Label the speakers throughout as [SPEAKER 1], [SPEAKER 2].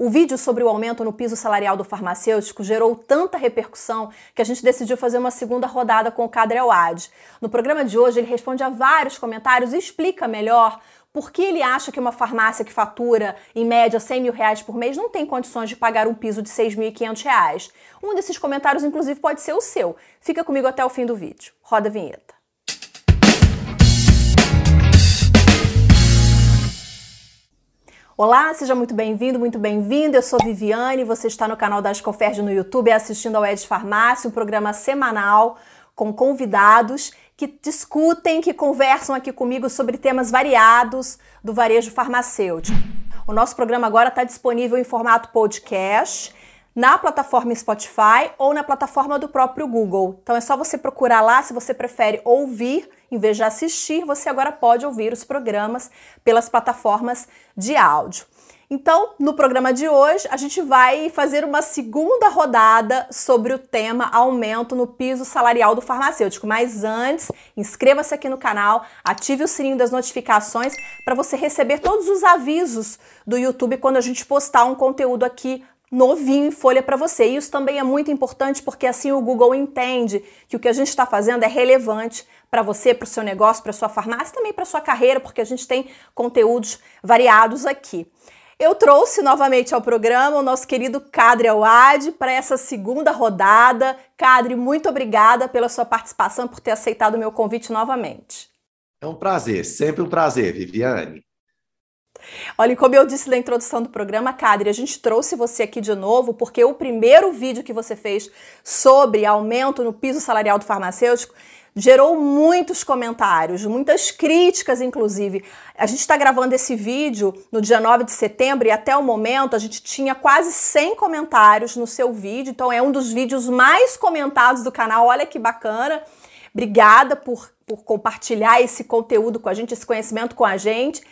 [SPEAKER 1] O vídeo sobre o aumento no piso salarial do farmacêutico gerou tanta repercussão que a gente decidiu fazer uma segunda rodada com o Cadre Awad. No programa de hoje, ele responde a vários comentários e explica melhor por que ele acha que uma farmácia que fatura, em média, 100 mil reais por mês não tem condições de pagar um piso de 6.500 reais. Um desses comentários, inclusive, pode ser o seu. Fica comigo até o fim do vídeo. Roda a vinheta. Olá, seja muito bem-vindo, muito bem-vindo. Eu sou Viviane, você está no canal da Ascoferd no YouTube assistindo ao Ed Farmácia, um programa semanal com convidados que discutem, que conversam aqui comigo sobre temas variados do varejo farmacêutico. O nosso programa agora está disponível em formato podcast na plataforma Spotify ou na plataforma do próprio Google. Então é só você procurar lá se você prefere ouvir em vez de assistir, você agora pode ouvir os programas pelas plataformas de áudio. Então, no programa de hoje, a gente vai fazer uma segunda rodada sobre o tema aumento no piso salarial do farmacêutico. Mas antes, inscreva-se aqui no canal, ative o sininho das notificações para você receber todos os avisos do YouTube quando a gente postar um conteúdo aqui novinho em folha para você. E isso também é muito importante porque assim o Google entende que o que a gente está fazendo é relevante para você, para o seu negócio, para sua farmácia, também para sua carreira, porque a gente tem conteúdos variados aqui. Eu trouxe novamente ao programa o nosso querido Cadre Awad para essa segunda rodada. Cadre, muito obrigada pela sua participação, por ter aceitado o meu convite novamente.
[SPEAKER 2] É um prazer, sempre um prazer, Viviane.
[SPEAKER 1] Olha, como eu disse na introdução do programa, Cadre, a gente trouxe você aqui de novo porque o primeiro vídeo que você fez sobre aumento no piso salarial do farmacêutico gerou muitos comentários, muitas críticas, inclusive. A gente está gravando esse vídeo no dia 9 de setembro e até o momento a gente tinha quase 100 comentários no seu vídeo, então é um dos vídeos mais comentados do canal. Olha que bacana. Obrigada por, por compartilhar esse conteúdo com a gente, esse conhecimento com a gente.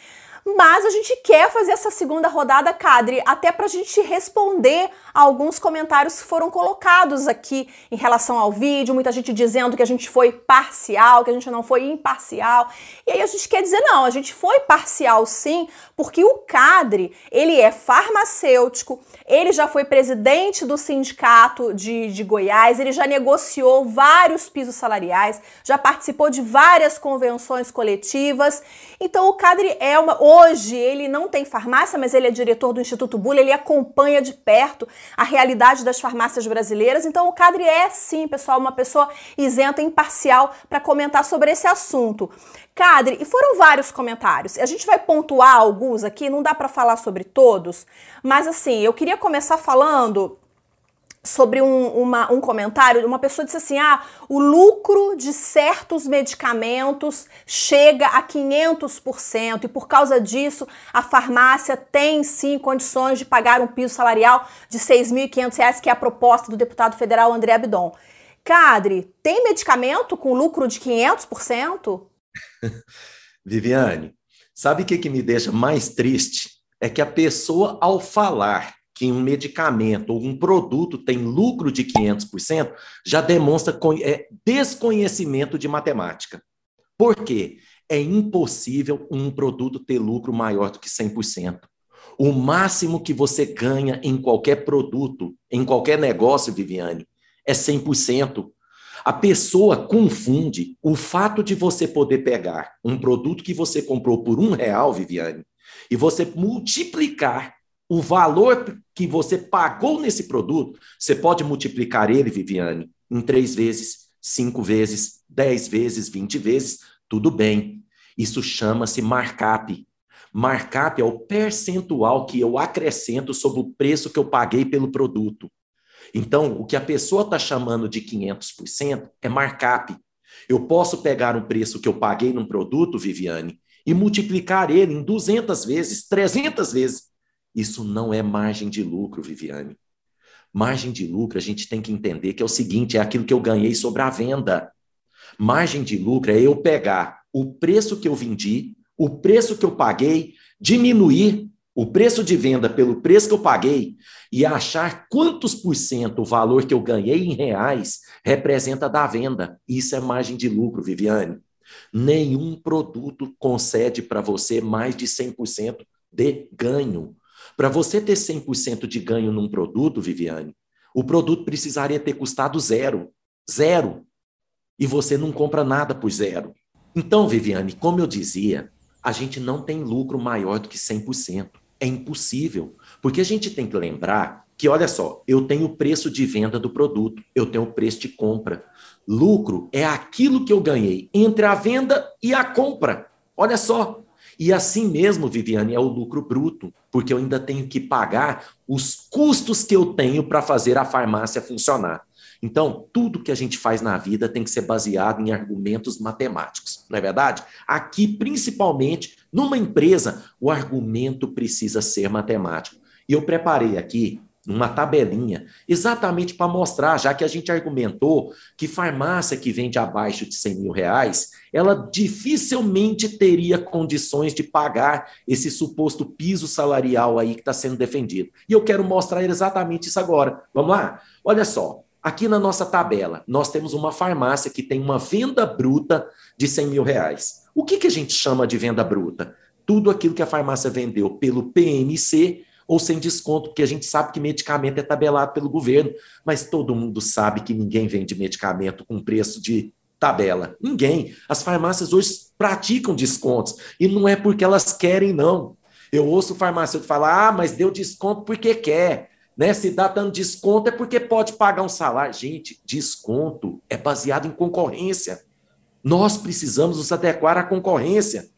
[SPEAKER 1] Mas a gente quer fazer essa segunda rodada, Cadre, até para a gente responder a alguns comentários que foram colocados aqui em relação ao vídeo. Muita gente dizendo que a gente foi parcial, que a gente não foi imparcial. E aí a gente quer dizer, não, a gente foi parcial sim, porque o Cadre, ele é farmacêutico, ele já foi presidente do sindicato de, de Goiás, ele já negociou vários pisos salariais, já participou de várias convenções coletivas. Então o Cadre é uma Hoje ele não tem farmácia, mas ele é diretor do Instituto Bula, ele acompanha de perto a realidade das farmácias brasileiras. Então o Cadre é sim, pessoal, uma pessoa isenta, imparcial para comentar sobre esse assunto. Cadre, e foram vários comentários. A gente vai pontuar alguns aqui, não dá para falar sobre todos, mas assim, eu queria começar falando sobre um, uma, um comentário, uma pessoa disse assim: ah, o lucro de certos medicamentos chega a 500% e por causa disso a farmácia tem sim condições de pagar um piso salarial de R$ 6.500, que é a proposta do deputado federal André Abdon. Cadre, tem medicamento com lucro de 500%?
[SPEAKER 2] Viviane, sabe o que, que me deixa mais triste? É que a pessoa, ao falar que um medicamento ou um produto tem lucro de 500%, já demonstra é, desconhecimento de matemática. Por quê? É impossível um produto ter lucro maior do que 100%. O máximo que você ganha em qualquer produto, em qualquer negócio, Viviane, é 100%. A pessoa confunde o fato de você poder pegar um produto que você comprou por um real, Viviane, e você multiplicar o valor que você pagou nesse produto, você pode multiplicar ele, Viviane, em três vezes, cinco vezes, dez vezes, vinte vezes, tudo bem. Isso chama-se markup. Markup é o percentual que eu acrescento sobre o preço que eu paguei pelo produto. Então, o que a pessoa está chamando de 500% é markup. Eu posso pegar um preço que eu paguei num produto, Viviane, e multiplicar ele em 200 vezes, 300 vezes. Isso não é margem de lucro, Viviane. Margem de lucro, a gente tem que entender que é o seguinte: é aquilo que eu ganhei sobre a venda. Margem de lucro é eu pegar o preço que eu vendi, o preço que eu paguei, diminuir o preço de venda pelo preço que eu paguei e achar quantos por cento o valor que eu ganhei em reais representa da venda. Isso é margem de lucro, Viviane. Nenhum produto concede para você mais de 100% de ganho. Para você ter 100% de ganho num produto, Viviane, o produto precisaria ter custado zero. Zero. E você não compra nada por zero. Então, Viviane, como eu dizia, a gente não tem lucro maior do que 100%. É impossível. Porque a gente tem que lembrar que, olha só, eu tenho o preço de venda do produto, eu tenho o preço de compra. Lucro é aquilo que eu ganhei entre a venda e a compra. Olha só. E assim mesmo, Viviane, é o lucro bruto, porque eu ainda tenho que pagar os custos que eu tenho para fazer a farmácia funcionar. Então, tudo que a gente faz na vida tem que ser baseado em argumentos matemáticos, não é verdade? Aqui, principalmente, numa empresa, o argumento precisa ser matemático. E eu preparei aqui uma tabelinha, exatamente para mostrar, já que a gente argumentou que farmácia que vende abaixo de 100 mil reais, ela dificilmente teria condições de pagar esse suposto piso salarial aí que está sendo defendido. E eu quero mostrar exatamente isso agora. Vamos lá? Olha só, aqui na nossa tabela, nós temos uma farmácia que tem uma venda bruta de 100 mil reais. O que, que a gente chama de venda bruta? Tudo aquilo que a farmácia vendeu pelo PMC ou sem desconto, porque a gente sabe que medicamento é tabelado pelo governo, mas todo mundo sabe que ninguém vende medicamento com preço de tabela. Ninguém. As farmácias hoje praticam descontos e não é porque elas querem, não. Eu ouço o farmacêutico falar: ah, mas deu desconto porque quer. Né? Se dá dando desconto é porque pode pagar um salário. Gente, desconto é baseado em concorrência. Nós precisamos nos adequar à concorrência.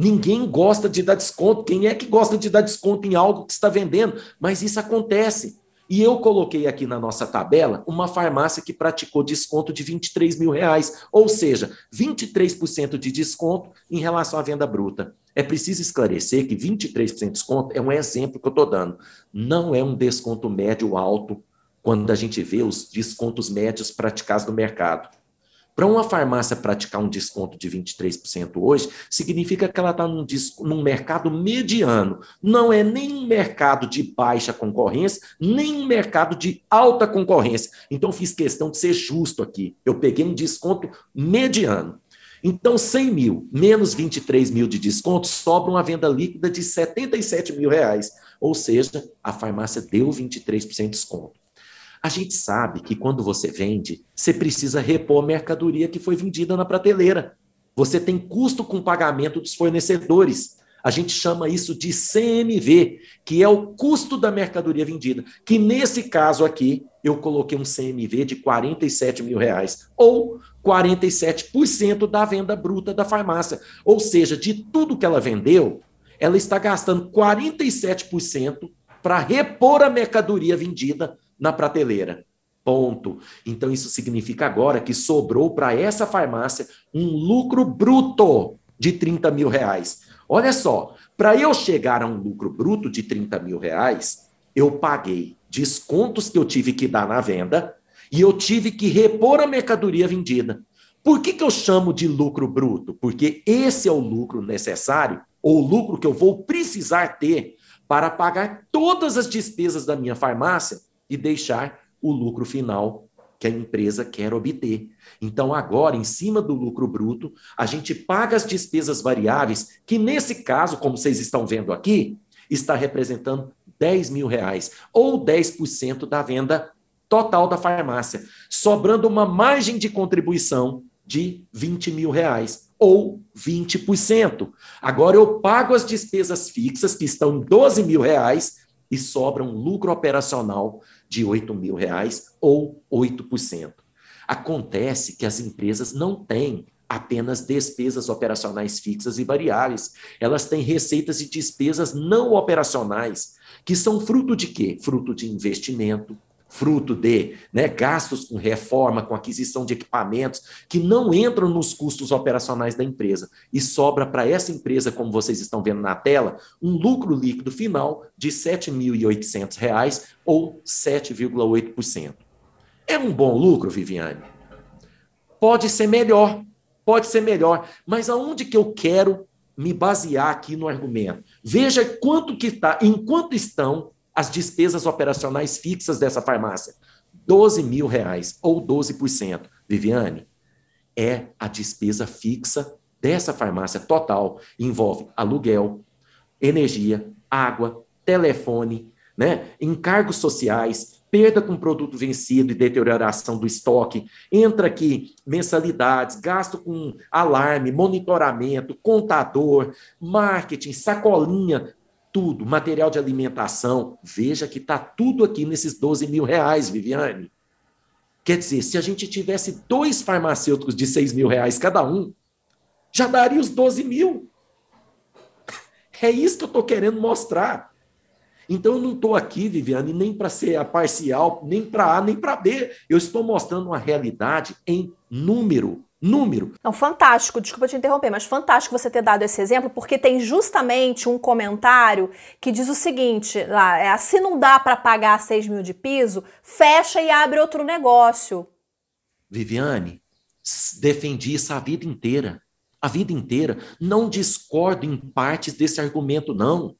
[SPEAKER 2] Ninguém gosta de dar desconto. Quem é que gosta de dar desconto em algo que está vendendo? Mas isso acontece. E eu coloquei aqui na nossa tabela uma farmácia que praticou desconto de 23 mil reais, ou seja, 23% de desconto em relação à venda bruta. É preciso esclarecer que 23% de desconto é um exemplo que eu estou dando. Não é um desconto médio alto quando a gente vê os descontos médios praticados no mercado. Para uma farmácia praticar um desconto de 23% hoje, significa que ela está num, num, mercado mediano. Não é nem um mercado de baixa concorrência, nem um mercado de alta concorrência. Então, fiz questão de ser justo aqui. Eu peguei um desconto mediano. Então, 100 mil menos 23 mil de desconto sobra uma venda líquida de 77 mil reais. Ou seja, a farmácia deu 23% de desconto. A gente sabe que quando você vende, você precisa repor a mercadoria que foi vendida na prateleira. Você tem custo com pagamento dos fornecedores. A gente chama isso de CMV, que é o custo da mercadoria vendida. Que nesse caso aqui, eu coloquei um CMV de 47 mil reais, ou 47% da venda bruta da farmácia. Ou seja, de tudo que ela vendeu, ela está gastando 47% para repor a mercadoria vendida na prateleira. Ponto. Então, isso significa agora que sobrou para essa farmácia um lucro bruto de 30 mil reais. Olha só, para eu chegar a um lucro bruto de 30 mil reais, eu paguei descontos que eu tive que dar na venda e eu tive que repor a mercadoria vendida. Por que, que eu chamo de lucro bruto? Porque esse é o lucro necessário, ou o lucro que eu vou precisar ter para pagar todas as despesas da minha farmácia e deixar o lucro final que a empresa quer obter. Então, agora, em cima do lucro bruto, a gente paga as despesas variáveis, que nesse caso, como vocês estão vendo aqui, está representando 10 mil reais, ou 10% da venda total da farmácia, sobrando uma margem de contribuição de 20 mil reais, ou 20%. Agora eu pago as despesas fixas, que estão em 12 mil reais, e sobra um lucro operacional de 8 mil reais ou 8%. Acontece que as empresas não têm apenas despesas operacionais fixas e variáveis. Elas têm receitas e despesas não operacionais, que são fruto de quê? Fruto de investimento, fruto de né, gastos com reforma, com aquisição de equipamentos, que não entram nos custos operacionais da empresa. E sobra para essa empresa, como vocês estão vendo na tela, um lucro líquido final de R$ 7.800 ou 7,8%. É um bom lucro, Viviane? Pode ser melhor, pode ser melhor, mas aonde que eu quero me basear aqui no argumento? Veja quanto que está, enquanto estão as despesas operacionais fixas dessa farmácia. 12 mil reais ou 12%. Viviane, é a despesa fixa dessa farmácia total. Envolve aluguel, energia, água, telefone, né? encargos sociais, perda com produto vencido e deterioração do estoque, entra aqui mensalidades, gasto com alarme, monitoramento, contador, marketing, sacolinha, tudo, material de alimentação. Veja que está tudo aqui nesses 12 mil reais, Viviane. Quer dizer, se a gente tivesse dois farmacêuticos de 6 mil reais cada um, já daria os 12 mil. É isso que eu estou querendo mostrar. Então, eu não estou aqui, Viviane, nem para ser a parcial, nem para A, nem para B. Eu estou mostrando uma realidade em número. Número.
[SPEAKER 1] Não, fantástico, desculpa te interromper, mas fantástico você ter dado esse exemplo, porque tem justamente um comentário que diz o seguinte: lá, é, se não dá para pagar 6 mil de piso, fecha e abre outro negócio.
[SPEAKER 2] Viviane, defendi isso a vida inteira. A vida inteira. Não discordo em partes desse argumento, não.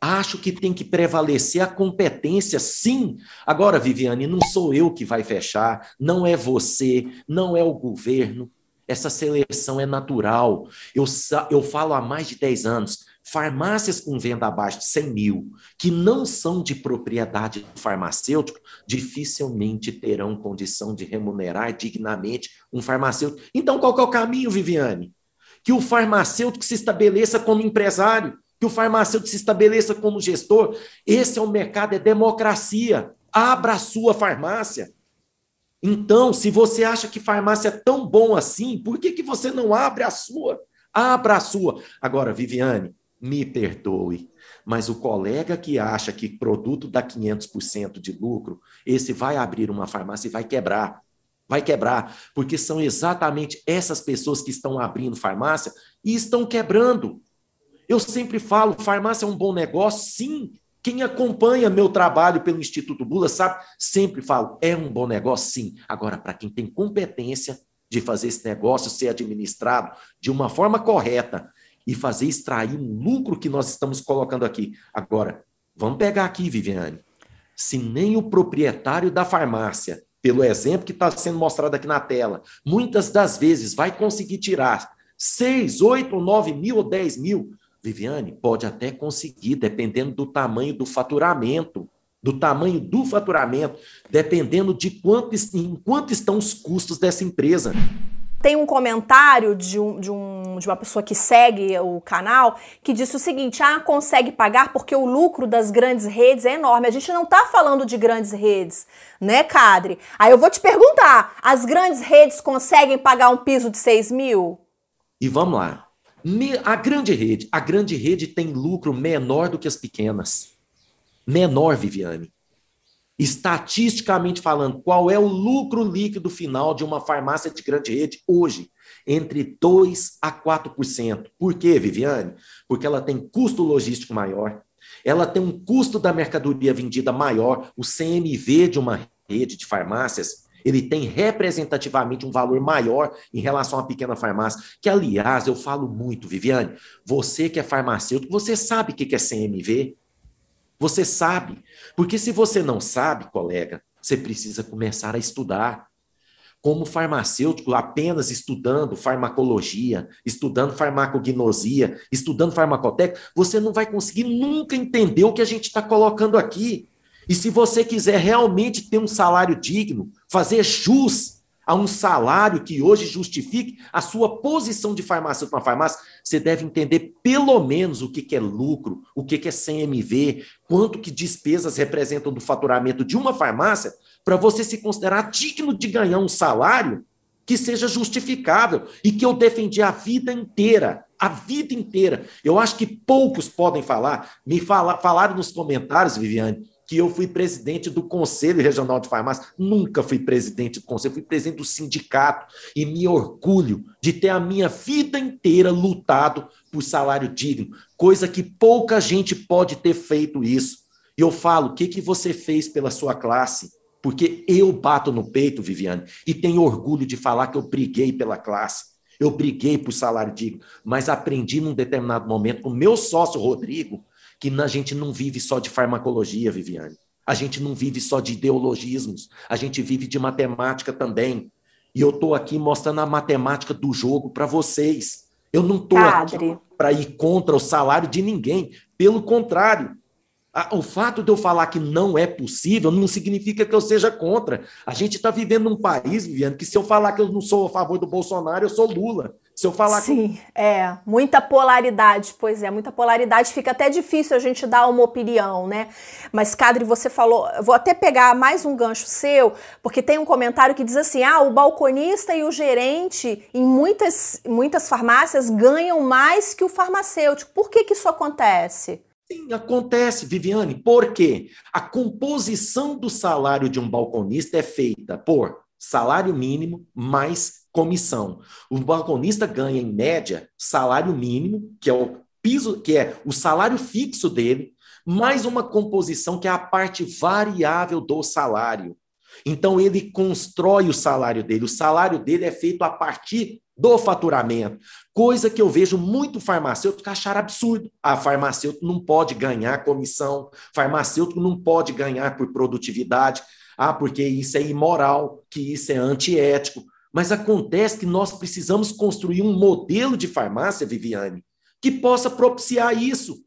[SPEAKER 2] Acho que tem que prevalecer a competência, sim. Agora, Viviane, não sou eu que vai fechar, não é você, não é o governo. Essa seleção é natural. Eu, eu falo há mais de 10 anos, farmácias com venda abaixo de 100 mil, que não são de propriedade do farmacêutico, dificilmente terão condição de remunerar dignamente um farmacêutico. Então, qual é o caminho, Viviane? Que o farmacêutico se estabeleça como empresário que o farmacêutico se estabeleça como gestor. Esse é o mercado, é democracia. Abra a sua farmácia. Então, se você acha que farmácia é tão bom assim, por que, que você não abre a sua? Abra a sua. Agora, Viviane, me perdoe, mas o colega que acha que produto dá 500% de lucro, esse vai abrir uma farmácia e vai quebrar. Vai quebrar, porque são exatamente essas pessoas que estão abrindo farmácia e estão quebrando. Eu sempre falo, farmácia é um bom negócio, sim. Quem acompanha meu trabalho pelo Instituto Bula sabe, sempre falo, é um bom negócio, sim. Agora, para quem tem competência de fazer esse negócio ser administrado de uma forma correta e fazer extrair um lucro que nós estamos colocando aqui. Agora, vamos pegar aqui, Viviane. Se nem o proprietário da farmácia, pelo exemplo que está sendo mostrado aqui na tela, muitas das vezes vai conseguir tirar 6, 8, 9 mil ou 10 mil Viviane, pode até conseguir, dependendo do tamanho do faturamento, do tamanho do faturamento, dependendo de quanto, em quanto estão os custos dessa empresa.
[SPEAKER 1] Tem um comentário de, um, de, um, de uma pessoa que segue o canal que disse o seguinte: ah, consegue pagar porque o lucro das grandes redes é enorme. A gente não está falando de grandes redes, né, Cadre? Aí eu vou te perguntar: as grandes redes conseguem pagar um piso de 6 mil?
[SPEAKER 2] E vamos lá. A grande rede, a grande rede tem lucro menor do que as pequenas. Menor, Viviane. Estatisticamente falando, qual é o lucro líquido final de uma farmácia de grande rede hoje? Entre 2 a 4%. Por quê, Viviane? Porque ela tem custo logístico maior, ela tem um custo da mercadoria vendida maior, o CMV de uma rede de farmácias ele tem representativamente um valor maior em relação à pequena farmácia, que aliás, eu falo muito, Viviane, você que é farmacêutico, você sabe o que é CMV? Você sabe. Porque se você não sabe, colega, você precisa começar a estudar. Como farmacêutico, apenas estudando farmacologia, estudando farmacognosia, estudando farmacotécnica, você não vai conseguir nunca entender o que a gente está colocando aqui. E se você quiser realmente ter um salário digno, fazer jus a um salário que hoje justifique a sua posição de farmacêutico na farmácia, você deve entender pelo menos o que é lucro, o que é CMV, quanto que despesas representam do faturamento de uma farmácia, para você se considerar digno de ganhar um salário que seja justificável e que eu defendi a vida inteira, a vida inteira. Eu acho que poucos podem falar. Me fala, falaram nos comentários, Viviane, que eu fui presidente do Conselho Regional de Farmácia. Nunca fui presidente do Conselho, fui presidente do sindicato. E me orgulho de ter a minha vida inteira lutado por salário digno, coisa que pouca gente pode ter feito isso. E eu falo, o que, que você fez pela sua classe? Porque eu bato no peito, Viviane, e tenho orgulho de falar que eu briguei pela classe. Eu briguei por salário digno, mas aprendi num determinado momento com meu sócio Rodrigo que a gente não vive só de farmacologia, Viviane. A gente não vive só de ideologismos, a gente vive de matemática também. E eu estou aqui mostrando a matemática do jogo para vocês. Eu não estou aqui para ir contra o salário de ninguém. Pelo contrário, O fato de eu falar que não é possível não significa que eu seja contra. A gente está vivendo num país, Viviane, que se eu falar que eu não sou a favor do Bolsonaro, eu sou Lula. Se eu falar
[SPEAKER 1] Sim, é. Muita polaridade, pois é, muita polaridade. Fica até difícil a gente dar uma opinião, né? Mas, Cadre, você falou. Vou até pegar mais um gancho seu, porque tem um comentário que diz assim: ah, o balconista e o gerente em muitas, muitas farmácias ganham mais que o farmacêutico. Por que, que isso acontece?
[SPEAKER 2] Sim, acontece, Viviane. Por quê? A composição do salário de um balconista é feita por salário mínimo mais comissão. O balconista ganha, em média, salário mínimo, que é o piso, que é o salário fixo dele, mais uma composição que é a parte variável do salário. Então ele constrói o salário dele. O salário dele é feito a partir do faturamento. Coisa que eu vejo muito farmacêutico achar absurdo. A ah, farmacêutico não pode ganhar comissão, farmacêutico não pode ganhar por produtividade. Ah, porque isso é imoral, que isso é antiético. Mas acontece que nós precisamos construir um modelo de farmácia, Viviane, que possa propiciar isso.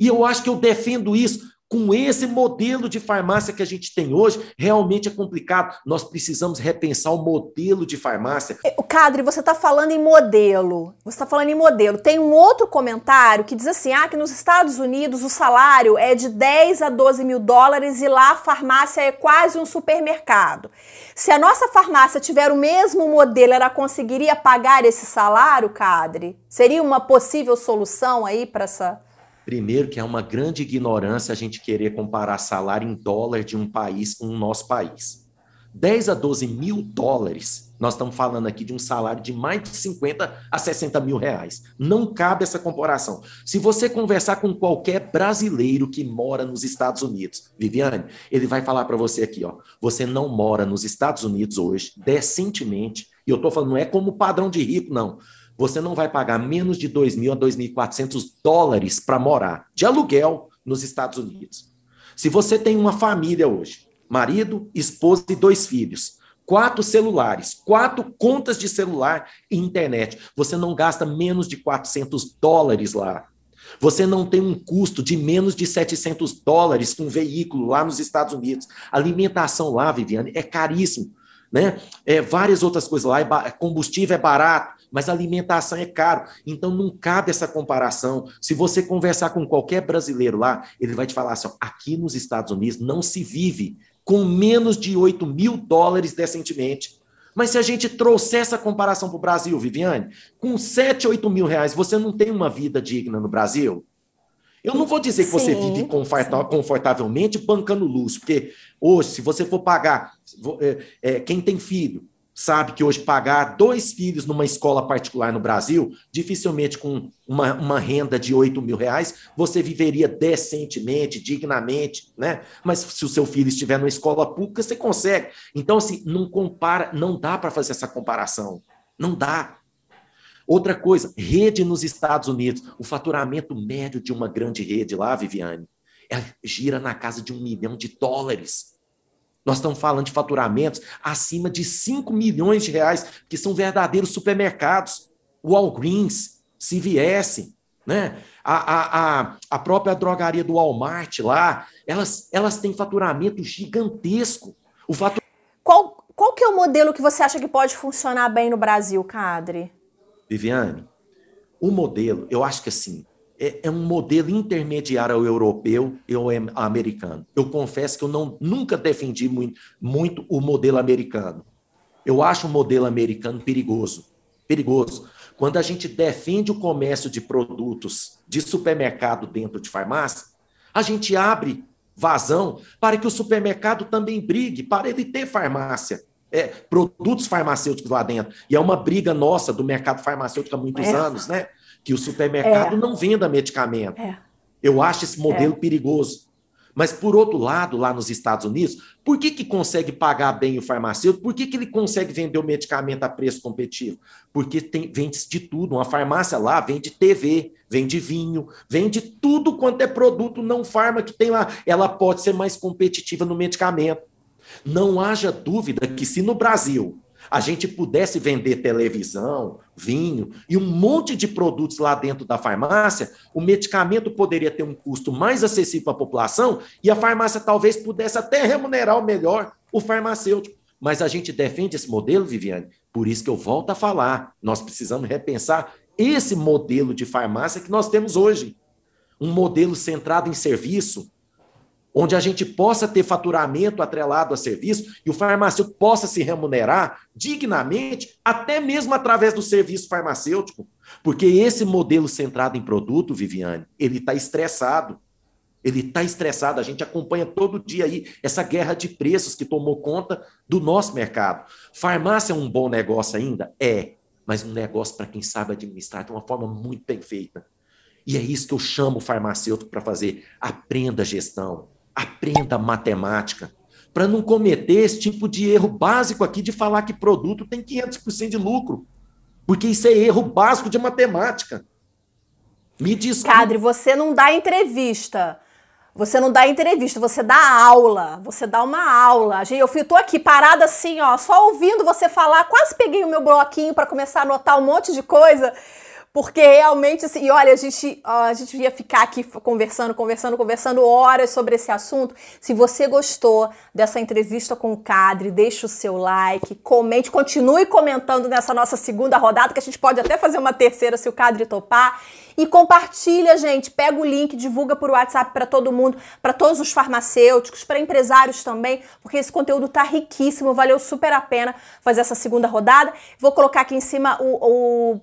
[SPEAKER 2] E eu acho que eu defendo isso com esse modelo de farmácia que a gente tem hoje, realmente é complicado. Nós precisamos repensar o modelo de farmácia.
[SPEAKER 1] O Cadre, você está falando em modelo. Você está falando em modelo. Tem um outro comentário que diz assim: ah, que nos Estados Unidos o salário é de 10 a 12 mil dólares e lá a farmácia é quase um supermercado. Se a nossa farmácia tiver o mesmo modelo, ela conseguiria pagar esse salário, Cadre? Seria uma possível solução aí para essa
[SPEAKER 2] Primeiro, que é uma grande ignorância a gente querer comparar salário em dólar de um país com o nosso país. 10 a 12 mil dólares, nós estamos falando aqui de um salário de mais de 50 a 60 mil reais. Não cabe essa comparação. Se você conversar com qualquer brasileiro que mora nos Estados Unidos, Viviane, ele vai falar para você aqui, ó, você não mora nos Estados Unidos hoje, decentemente, e eu estou falando, não é como padrão de rico, não você não vai pagar menos de 2.000 a 2.400 dólares para morar de aluguel nos Estados Unidos. Se você tem uma família hoje, marido, esposa e dois filhos, quatro celulares, quatro contas de celular e internet, você não gasta menos de 400 dólares lá. Você não tem um custo de menos de 700 dólares com um veículo lá nos Estados Unidos. alimentação lá, Viviane, é caríssimo. Né? É, várias outras coisas lá, é combustível é barato, mas alimentação é caro. Então não cabe essa comparação. Se você conversar com qualquer brasileiro lá, ele vai te falar assim: ó, aqui nos Estados Unidos não se vive com menos de 8 mil dólares decentemente. Mas se a gente trouxer essa comparação para o Brasil, Viviane, com 7, 8 mil reais, você não tem uma vida digna no Brasil? Eu não vou dizer que sim, você vive confortavelmente bancando luz, porque hoje, se você for pagar, é, é, quem tem filho, sabe que hoje pagar dois filhos numa escola particular no Brasil, dificilmente com uma, uma renda de 8 mil reais, você viveria decentemente, dignamente, né? Mas se o seu filho estiver numa escola pública, você consegue. Então, assim, não compara, não dá para fazer essa comparação. Não dá. Outra coisa, rede nos Estados Unidos. O faturamento médio de uma grande rede lá, Viviane, gira na casa de um milhão de dólares. Nós estamos falando de faturamentos acima de 5 milhões de reais, que são verdadeiros supermercados. Walgreens, CVS, né? A, a, a, a própria drogaria do Walmart lá, elas, elas têm faturamento gigantesco. O fatur...
[SPEAKER 1] qual, qual que é o modelo que você acha que pode funcionar bem no Brasil, Cadre?
[SPEAKER 2] Viviane, o modelo, eu acho que assim, é, é, um modelo intermediário ao europeu e ao americano. Eu confesso que eu não, nunca defendi muito, muito o modelo americano. Eu acho o modelo americano perigoso. Perigoso. Quando a gente defende o comércio de produtos de supermercado dentro de farmácia, a gente abre vazão para que o supermercado também brigue, para ele ter farmácia. É, produtos farmacêuticos lá dentro. E é uma briga nossa do mercado farmacêutico há muitos é. anos, né? Que o supermercado é. não venda medicamento. É. Eu acho esse modelo é. perigoso. Mas, por outro lado, lá nos Estados Unidos, por que, que consegue pagar bem o farmacêutico? Por que, que ele consegue vender o medicamento a preço competitivo? Porque tem, vende de tudo. Uma farmácia lá vende TV, vende vinho, vende tudo quanto é produto não farma que tem lá. Ela pode ser mais competitiva no medicamento. Não haja dúvida que se no Brasil a gente pudesse vender televisão, vinho e um monte de produtos lá dentro da farmácia, o medicamento poderia ter um custo mais acessível à população e a farmácia talvez pudesse até remunerar melhor o farmacêutico. Mas a gente defende esse modelo, Viviane, por isso que eu volto a falar. Nós precisamos repensar esse modelo de farmácia que nós temos hoje. Um modelo centrado em serviço, onde a gente possa ter faturamento atrelado a serviço e o farmacêutico possa se remunerar dignamente, até mesmo através do serviço farmacêutico. Porque esse modelo centrado em produto, Viviane, ele está estressado. Ele está estressado. A gente acompanha todo dia aí essa guerra de preços que tomou conta do nosso mercado. Farmácia é um bom negócio ainda? É, mas um negócio para quem sabe administrar de uma forma muito bem feita. E é isso que eu chamo o farmacêutico para fazer. Aprenda gestão, aprenda matemática, para não cometer esse tipo de erro básico aqui de falar que produto tem 500% de lucro. Porque isso é erro básico de matemática.
[SPEAKER 1] Me diz. Cadre, você não dá entrevista. Você não dá entrevista, você dá aula, você dá uma aula. Eu tô aqui parada assim, ó, só ouvindo você falar, quase peguei o meu bloquinho para começar a anotar um monte de coisa. Porque realmente, assim, e olha, a gente, a gente ia ficar aqui conversando, conversando, conversando horas sobre esse assunto. Se você gostou dessa entrevista com o Cadre, deixa o seu like, comente, continue comentando nessa nossa segunda rodada, que a gente pode até fazer uma terceira se o Cadre topar. E compartilha, gente. Pega o link, divulga por WhatsApp para todo mundo, para todos os farmacêuticos, para empresários também, porque esse conteúdo tá riquíssimo, valeu super a pena fazer essa segunda rodada. Vou colocar aqui em cima o, o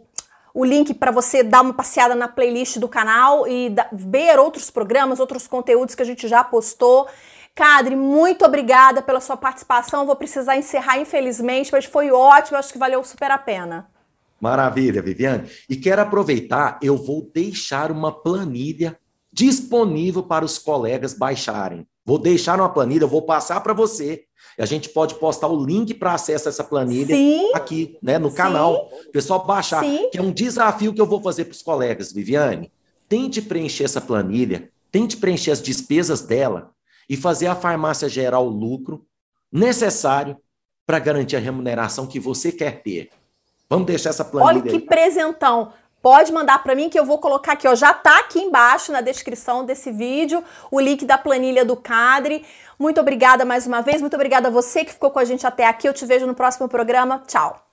[SPEAKER 1] o link para você dar uma passeada na playlist do canal e ver outros programas, outros conteúdos que a gente já postou. Cadre, muito obrigada pela sua participação. Vou precisar encerrar, infelizmente, mas foi ótimo, acho que valeu super a pena.
[SPEAKER 2] Maravilha, Viviane. E quero aproveitar, eu vou deixar uma planilha disponível para os colegas baixarem. Vou deixar uma planilha, eu vou passar para você. A gente pode postar o link para acesso a essa planilha Sim. aqui, né, no Sim. canal. O pessoal baixar, Sim. que é um desafio que eu vou fazer para os colegas, Viviane. Tente preencher essa planilha, tente preencher as despesas dela e fazer a farmácia gerar o lucro necessário para garantir a remuneração que você quer ter. Vamos deixar essa planilha.
[SPEAKER 1] Olha que aí. presentão. Pode mandar para mim que eu vou colocar aqui, ó, já tá aqui embaixo na descrição desse vídeo, o link da planilha do Cadre. Muito obrigada mais uma vez, muito obrigada a você que ficou com a gente até aqui. Eu te vejo no próximo programa. Tchau.